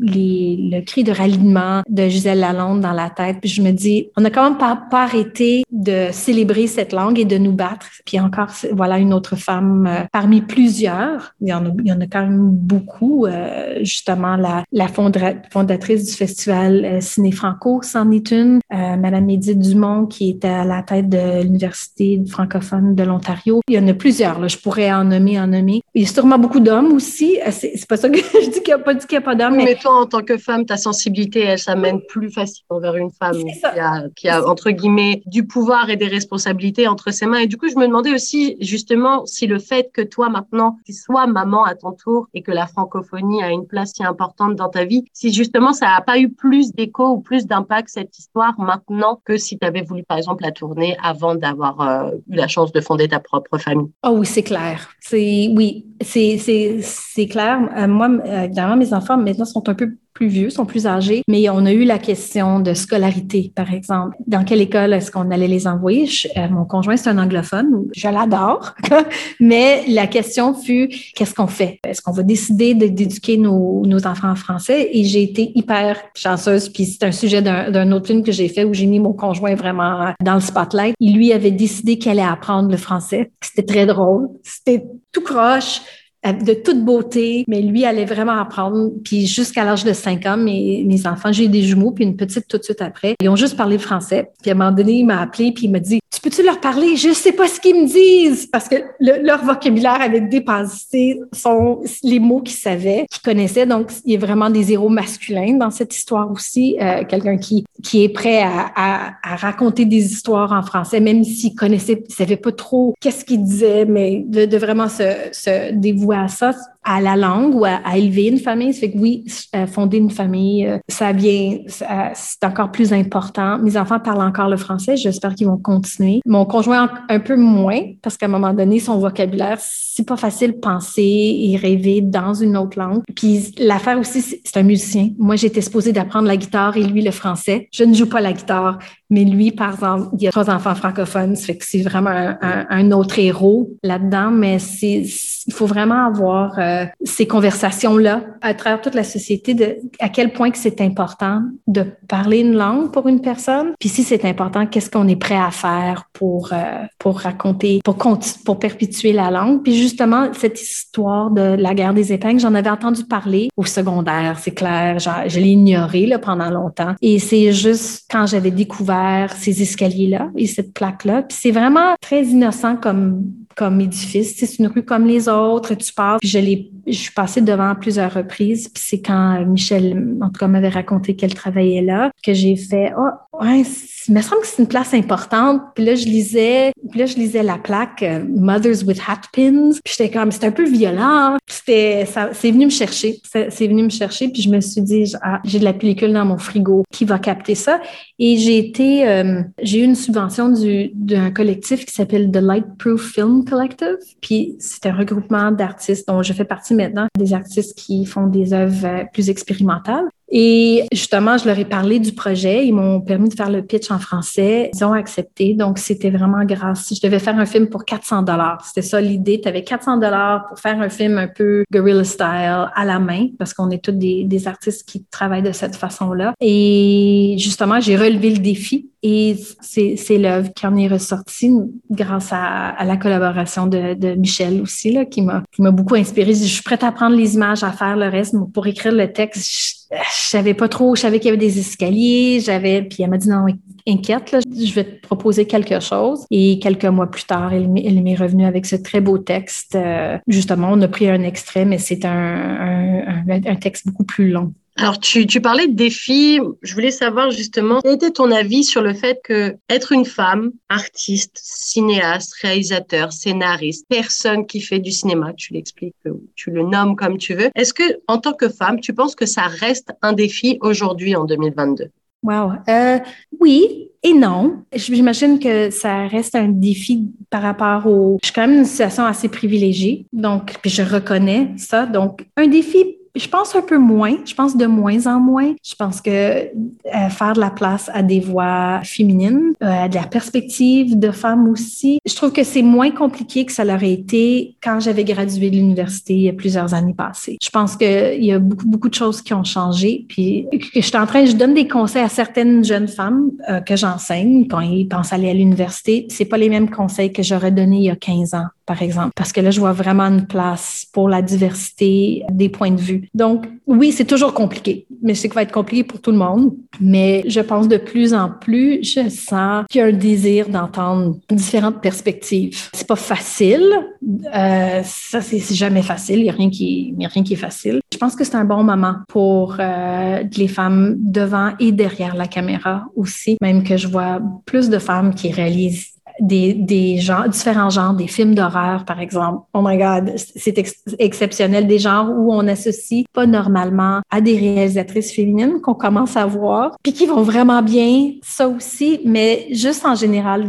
Speaker 2: les, le cri de ralliement de Gisèle Lalonde dans la tête. Puis je me dis, on n'a quand même pas, pas, arrêté de célébrer cette langue et de nous battre. Puis encore, voilà une autre femme euh, parmi plusieurs. Il y, en a, il y en a quand même beaucoup. Euh, justement, la, la fondatrice du festival Ciné Franco, c'en est une. Madame Edith Dumont, qui était à la tête de l'Université francophone de l'Ontario. Il y en a plusieurs, là. je pourrais en nommer, en nommer. Il y a sûrement beaucoup d'hommes aussi. Euh, c'est pas ça que *laughs* je dis qu'il n'y a pas, qu'il a pas d'hommes.
Speaker 1: mais... toi, en tant que femme, ta sensibilité, elle s'amène plus facilement vers une femme qui a, qui a, entre guillemets, du pouvoir et des responsabilités entre ses mains. Et du coup, je me demandais aussi, justement, si le fait que toi, maintenant, tu sois maman à ton tour et que la francophonie a une place si importante dans ta vie, si justement, ça n'a pas eu plus d'écho ou plus d'impact, cette histoire, maintenant, que si tu avais voulu, par exemple, la tourner avant d'avoir euh, eu la chance de fonder ta propre famille?
Speaker 2: Oh oui, c'est clair. C'est oui, c'est c'est clair. Euh, moi, euh, évidemment, mes enfants maintenant sont un peu plus vieux, sont plus âgés, mais on a eu la question de scolarité, par exemple. Dans quelle école est-ce qu'on allait les envoyer? Euh, mon conjoint, c'est un anglophone, je l'adore, *laughs* mais la question fut, qu'est-ce qu'on fait? Est-ce qu'on va décider d'éduquer nos, nos, enfants en français? Et j'ai été hyper chanceuse, puis c'est un sujet d'un autre film que j'ai fait où j'ai mis mon conjoint vraiment dans le spotlight. Il lui avait décidé qu'elle allait apprendre le français. C'était très drôle. C'était tout croche de toute beauté, mais lui allait vraiment apprendre. Puis jusqu'à l'âge de 5 ans, mes, mes enfants, j'ai eu des jumeaux, puis une petite tout de suite après, ils ont juste parlé français. Puis à un moment donné, il m'a appelé, puis il m'a dit, tu peux-tu leur parler? Je sais pas ce qu'ils me disent, parce que leur vocabulaire avait dépassé son, les mots qu'ils savaient, qu'ils connaissaient. Donc, il y a vraiment des héros masculins dans cette histoire aussi. Euh, Quelqu'un qui, qui est prêt à, à, à, raconter des histoires en français, même s'il connaissait, il savait pas trop qu'est-ce qu'il disait, mais de, de vraiment se, se dévouer à ça, à la langue ou à, élever une famille. Ça fait que oui, euh, fonder une famille, euh, ça vient, c'est encore plus important. Mes enfants parlent encore le français. J'espère qu'ils vont continuer. Mon conjoint un peu moins parce qu'à un moment donné, son vocabulaire, c'est pas facile penser et rêver dans une autre langue. Puis l'affaire aussi, c'est un musicien. Moi, j'étais supposée d'apprendre la guitare et lui le français. Je ne joue pas la guitare, mais lui, par exemple, il y a trois enfants francophones. Ça fait que c'est vraiment un, un, autre héros là-dedans. Mais c'est, il faut vraiment avoir euh, ces conversations-là à travers toute la société de à quel point que c'est important de parler une langue pour une personne. Puis si c'est important, qu'est-ce qu'on est prêt à faire pour euh, pour raconter, pour pour perpétuer la langue. Puis justement cette histoire de la guerre des épingles, j'en avais entendu parler au secondaire, c'est clair. je l'ai ignoré là pendant longtemps. Et c'est juste quand j'avais découvert ces escaliers-là et cette plaque-là, puis c'est vraiment très innocent comme comme édifice. C'est une rue comme les autres, tu passes. je l'ai, je suis passée devant plusieurs reprises. Puis c'est quand Michel, en tout cas, m'avait raconté qu'elle travaillait là, que j'ai fait, oh, ouais, il me semble que c'est une place importante. Puis là, je lisais, puis là, je lisais la plaque euh, Mothers with Hat Pins. Puis j'étais comme, c'était un peu violent. C'était, ça, c'est venu me chercher. C'est, venu me chercher. Puis je me suis dit, ah, j'ai de la pellicule dans mon frigo. Qui va capter ça? Et j'ai été, euh, j'ai eu une subvention du, d'un collectif qui s'appelle The Lightproof Film Collective. Puis c'est un regroupement d'artistes dont je fais partie maintenant, des artistes qui font des œuvres euh, plus expérimentales. Et justement, je leur ai parlé du projet. Ils m'ont permis de faire le pitch en français. Ils ont accepté. Donc, c'était vraiment grâce. Je devais faire un film pour 400 dollars. C'était ça l'idée. Tu avais 400 dollars pour faire un film un peu guerrilla style à la main parce qu'on est tous des, artistes qui travaillent de cette façon-là. Et justement, j'ai relevé le défi et c'est l'œuvre qui en est ressortie grâce à, la collaboration de, Michel aussi, là, qui m'a beaucoup inspiré. Je suis prête à prendre les images, à faire le reste. Mais pour écrire le texte, je savais pas trop, je savais qu'il y avait des escaliers, j'avais, puis elle m'a dit non, inquiète, là, je vais te proposer quelque chose. Et quelques mois plus tard, elle, m'est revenue avec ce très beau texte. Euh, justement, on a pris un extrait, mais c'est un, un, un, texte beaucoup plus long.
Speaker 1: Alors, tu, tu, parlais de défis. Je voulais savoir justement, quel était ton avis sur le fait que être une femme, artiste, cinéaste, réalisateur, scénariste, personne qui fait du cinéma, tu l'expliques, tu le nommes comme tu veux. Est-ce que, en tant que femme, tu penses que ça reste un défi aujourd'hui en 2022?
Speaker 2: Wow. Euh, oui et non. J'imagine que ça reste un défi par rapport au. Je suis quand même une situation assez privilégiée, donc je reconnais ça. Donc un défi je pense un peu moins. Je pense de moins en moins. Je pense que euh, faire de la place à des voix féminines, euh, à de la perspective de femmes aussi, je trouve que c'est moins compliqué que ça l'aurait été quand j'avais gradué de l'université il y a plusieurs années passées. Je pense qu'il y a beaucoup, beaucoup de choses qui ont changé. Puis je suis en train, je donne des conseils à certaines jeunes femmes euh, que j'enseigne quand ils pensent aller à l'université. C'est pas les mêmes conseils que j'aurais donnés il y a 15 ans par exemple, parce que là, je vois vraiment une place pour la diversité des points de vue. Donc, oui, c'est toujours compliqué, mais je sais va être compliqué pour tout le monde. Mais je pense de plus en plus, je sens qu'il y a un désir d'entendre différentes perspectives. C'est pas facile, euh, ça c'est jamais facile. Il y a rien qui, il y a rien qui est facile. Je pense que c'est un bon moment pour euh, les femmes devant et derrière la caméra aussi, même que je vois plus de femmes qui réalisent des, des genres, différents genres, des films d'horreur, par exemple. Oh my God, c'est exceptionnel. Des genres où on associe pas normalement à des réalisatrices féminines qu'on commence à voir, puis qui vont vraiment bien, ça aussi, mais juste en général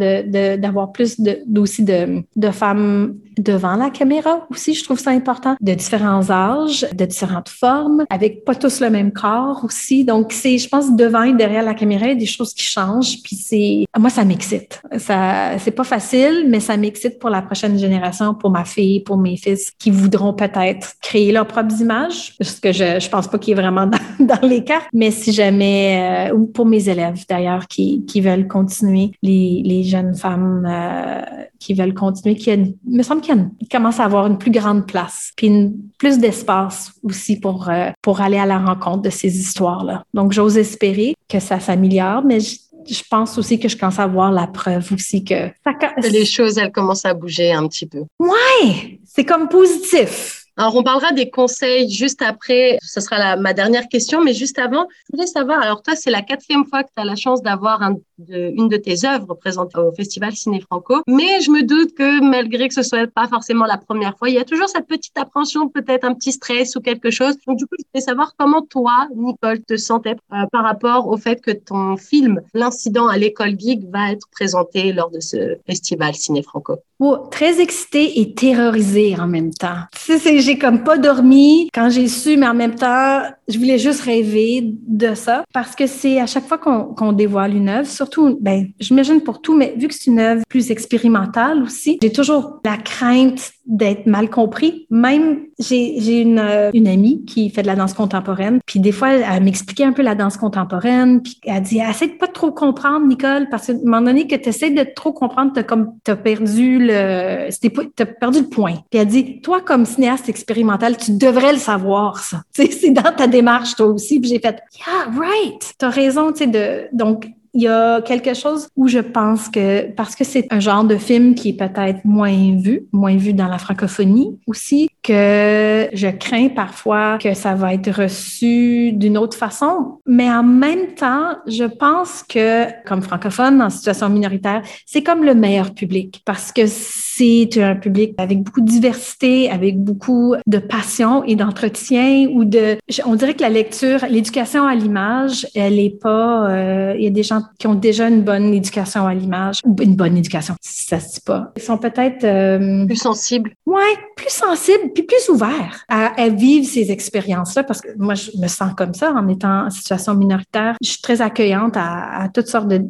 Speaker 2: d'avoir de, plus de, aussi de, de femmes devant la caméra aussi, je trouve ça important, de différents âges, de différentes formes, avec pas tous le même corps aussi. Donc, c'est, je pense, devant et derrière la caméra, il y a des choses qui changent, puis c'est, moi, ça m'excite. Ça, c'est pas facile, mais ça m'excite pour la prochaine génération, pour ma fille, pour mes fils, qui voudront peut-être créer leurs propres images, ce que je, je pense pas qu'il est vraiment *laughs* dans, les cartes, mais si jamais, euh, ou pour mes élèves d'ailleurs, qui, qui veulent continuer, les, les jeunes femmes euh, qui veulent continuer, qui a, me semble qu'il commence à avoir une plus grande place, puis plus d'espace aussi pour, euh, pour aller à la rencontre de ces histoires-là. Donc, j'ose espérer que ça s'améliore, mais je, je pense aussi que je commence à voir la preuve aussi que ça...
Speaker 1: les choses, elles commencent à bouger un petit peu.
Speaker 2: Ouais, c'est comme positif.
Speaker 1: Alors, on parlera des conseils juste après. Ce sera ma dernière question, mais juste avant, je voulais savoir, alors toi, c'est la quatrième fois que tu as la chance d'avoir une de tes œuvres présentées au Festival Ciné Franco, mais je me doute que malgré que ce soit pas forcément la première fois, il y a toujours cette petite appréhension, peut-être un petit stress ou quelque chose. Donc, du coup, je voulais savoir comment toi, Nicole, te sentais euh, par rapport au fait que ton film, L'incident à l'école geek, va être présenté lors de ce Festival Ciné Franco?
Speaker 2: Oh, très excitée et terrorisée en même temps. C'est j'ai comme pas dormi quand j'ai su, mais en même temps, je voulais juste rêver de ça parce que c'est à chaque fois qu'on dévoile une œuvre, surtout, ben, j'imagine pour tout, mais vu que c'est une œuvre plus expérimentale aussi, j'ai toujours la crainte d'être mal compris. Même, j'ai une, euh, une amie qui fait de la danse contemporaine, puis des fois, elle m'expliquait un peu la danse contemporaine, puis elle dit, essaie de pas trop comprendre, Nicole, parce qu'à un moment donné que tu essaies de trop comprendre, t'as comme, t'as perdu le, t'as perdu le point. Puis elle dit, toi, comme cinéaste expérimental, tu devrais le savoir, ça. *laughs* C'est dans ta démarche, toi aussi. Puis j'ai fait, yeah, right. T'as raison, tu sais, de, donc, il y a quelque chose où je pense que parce que c'est un genre de film qui est peut-être moins vu, moins vu dans la francophonie aussi, que je crains parfois que ça va être reçu d'une autre façon. Mais en même temps, je pense que, comme francophone en situation minoritaire, c'est comme le meilleur public parce que c'est un public avec beaucoup de diversité, avec beaucoup de passion et d'entretien ou de, on dirait que la lecture, l'éducation à l'image, elle est pas, euh, il y a des gens qui ont déjà une bonne éducation à l'image, une bonne éducation, ça se dit pas. Ils sont peut-être euh,
Speaker 1: plus sensibles.
Speaker 2: Ouais, plus sensibles puis plus ouverts à, à vivre ces expériences-là parce que moi je me sens comme ça en étant en situation minoritaire. Je suis très accueillante à, à toutes sortes de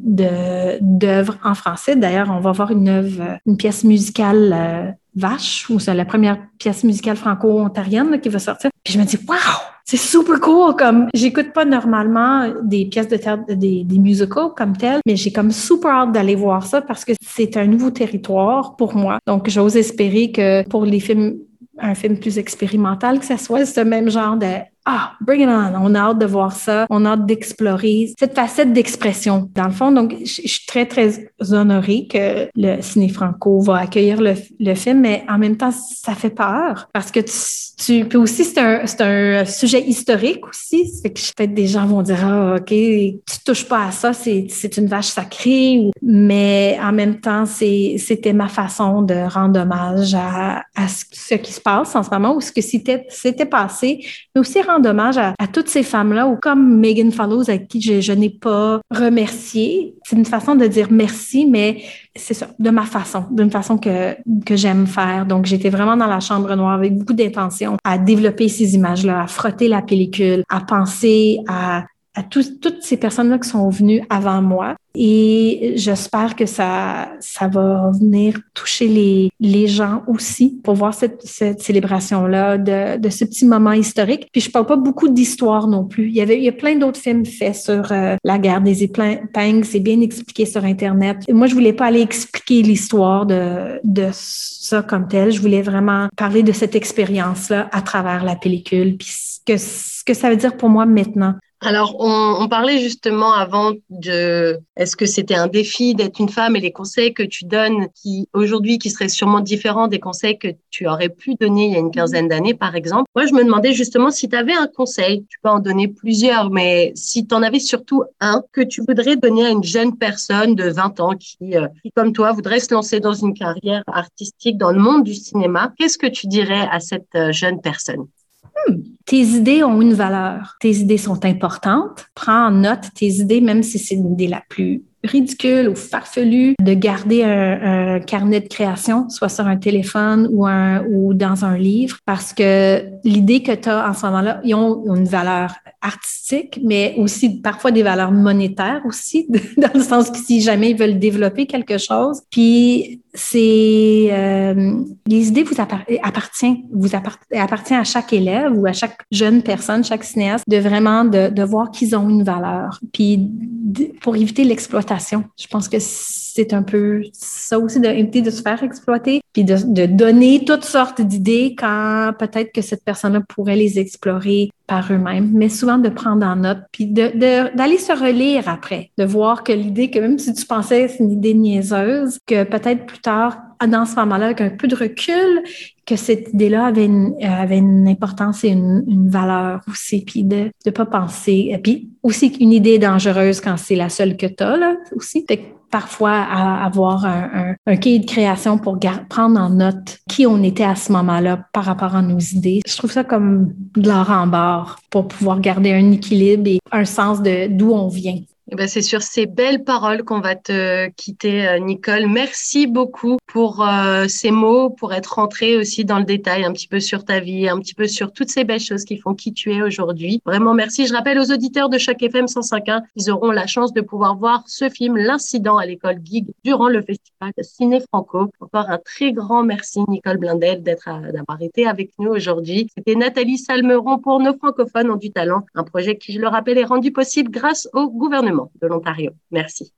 Speaker 2: d'œuvres en français. D'ailleurs, on va voir une œuvre, une pièce musicale euh, Vache, ou c'est la première pièce musicale franco-ontarienne qui va sortir. Puis je me dis, waouh, c'est super cool. Comme j'écoute pas normalement des pièces de théâtre, des, des comme telles, mais j'ai comme super hâte d'aller voir ça parce que c'est un nouveau territoire pour moi. Donc j'ose espérer que pour les films un film plus expérimental, que ce soit ce même genre de ah, bring it on, on a hâte de voir ça, on a hâte d'explorer cette facette d'expression, dans le fond. Donc, je, suis très, très honorée que le Ciné Franco va accueillir le, le, film, mais en même temps, ça fait peur parce que tu, peux aussi, c'est un, un sujet historique aussi. C'est que peut-être des gens vont dire, ah, OK, tu touches pas à ça, c'est une vache sacrée. Mais en même temps, c'était ma façon de rendre hommage à, à ce qui se passe en ce moment ou ce que c'était passé, mais aussi hommage à, toutes ces femmes-là, ou comme Megan Follows, avec qui je, je n'ai pas remercié. C'est une façon de dire merci, mais c'est ça, de ma façon, d'une façon que, que j'aime faire. Donc, j'étais vraiment dans la chambre noire avec beaucoup d'intention à développer ces images-là, à frotter la pellicule, à penser à à toutes ces personnes-là qui sont venues avant moi. Et j'espère que ça, ça va venir toucher les, les gens aussi pour voir cette, cette célébration-là de, de ce petit moment historique. Puis je parle pas beaucoup d'histoire non plus. Il y avait, il y a plein d'autres films faits sur euh, la guerre des épingles. C'est bien expliqué sur Internet. moi, je voulais pas aller expliquer l'histoire de, de ça comme tel. Je voulais vraiment parler de cette expérience-là à travers la pellicule. Puis ce que, ce que ça veut dire pour moi maintenant.
Speaker 1: Alors, on, on, parlait justement avant de est-ce que c'était un défi d'être une femme et les conseils que tu donnes qui aujourd'hui qui seraient sûrement différents des conseils que tu aurais pu donner il y a une quinzaine d'années, par exemple. Moi, je me demandais justement si tu avais un conseil, tu peux en donner plusieurs, mais si tu en avais surtout un que tu voudrais donner à une jeune personne de 20 ans qui, euh, qui, comme toi, voudrait se lancer dans une carrière artistique dans le monde du cinéma, qu'est-ce que tu dirais à cette euh, jeune personne?
Speaker 2: Hmm, tes idées ont une valeur. Tes idées sont importantes. Prends en note tes idées, même si c'est l'idée la plus ridicule ou farfelu de garder un, un, carnet de création, soit sur un téléphone ou, un, ou dans un livre, parce que l'idée que tu as en ce moment-là, ils ont une valeur artistique, mais aussi parfois des valeurs monétaires aussi, *laughs* dans le sens que si jamais ils veulent développer quelque chose, puis c'est euh, les idées vous appartiennent, vous appartient à chaque élève ou à chaque jeune personne, chaque cinéaste, de vraiment de, de voir qu'ils ont une valeur, puis pour éviter l'exploitation. Je pense que c'est un peu ça aussi d'éviter de se faire exploiter, puis de, de donner toutes sortes d'idées quand peut-être que cette personne-là pourrait les explorer eux-mêmes, mais souvent de prendre en note, puis d'aller se relire après, de voir que l'idée, que même si tu pensais c'est une idée niaiseuse, que peut-être plus tard, dans ce moment-là, avec un peu de recul, que cette idée-là avait une, avait une importance et une, une valeur aussi, puis de ne pas penser. Puis aussi une idée dangereuse quand c'est la seule que tu as, là, aussi. Parfois à avoir un, un, cahier de création pour prendre en note qui on était à ce moment-là par rapport à nos idées. Je trouve ça comme de l'or en barre pour pouvoir garder un équilibre et un sens de d'où on vient.
Speaker 1: Eh ben, c'est sur ces belles paroles qu'on va te quitter, euh, Nicole. Merci beaucoup pour euh, ces mots, pour être rentrée aussi dans le détail un petit peu sur ta vie, un petit peu sur toutes ces belles choses qui font qui tu es aujourd'hui. Vraiment, merci. Je rappelle aux auditeurs de chaque FM 105.1, ils auront la chance de pouvoir voir ce film, L'incident à l'école Gig, durant le festival Ciné Franco. Encore un très grand merci, Nicole Blindel, d'être d'avoir été avec nous aujourd'hui. C'était Nathalie Salmeron pour Nos francophones ont du talent, un projet qui, je le rappelle, est rendu possible grâce au gouvernement de l'Ontario. Merci.